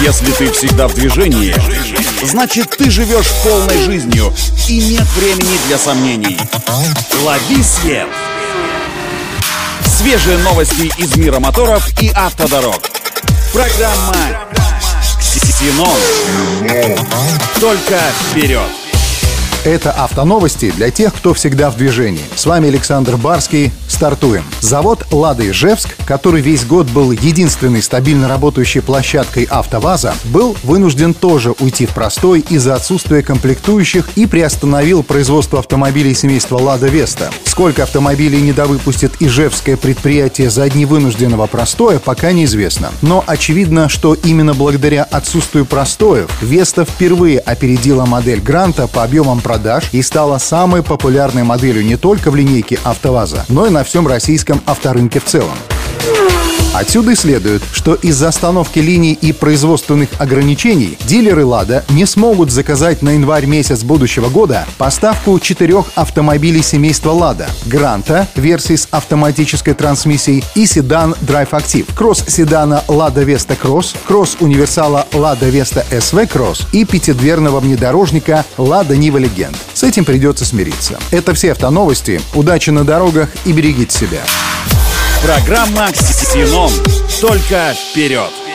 Если ты всегда в движении, значит ты живешь полной жизнью и нет времени для сомнений. Лови свет! Свежие новости из мира моторов и автодорог. Программа «Ксенон». Только вперед! Это автоновости для тех, кто всегда в движении. С вами Александр Барский. Стартуем. Завод «Лада Ижевск», который весь год был единственной стабильно работающей площадкой «АвтоВАЗа», был вынужден тоже уйти в простой из-за отсутствия комплектующих и приостановил производство автомобилей семейства «Лада Веста». Сколько автомобилей недовыпустит ижевское предприятие за дни вынужденного простоя, пока неизвестно. Но очевидно, что именно благодаря отсутствию простоев Веста впервые опередила модель Гранта по объемам продаж и стала самой популярной моделью не только в линейке АвтоВАЗа, но и на всем российском авторынке в целом. Отсюда следует, что из-за остановки линий и производственных ограничений дилеры «Лада» не смогут заказать на январь месяц будущего года поставку четырех автомобилей семейства «Лада» — «Гранта» версии с автоматической трансмиссией и седан Drive Active, кросс-седана «Лада Веста Кросс», кросс-универсала «Лада Веста СВ Кросс» и пятидверного внедорожника «Лада Нива Легенд». С этим придется смириться. Это все автоновости. Удачи на дорогах и берегите себя. Программа «Ксенон». Только вперед!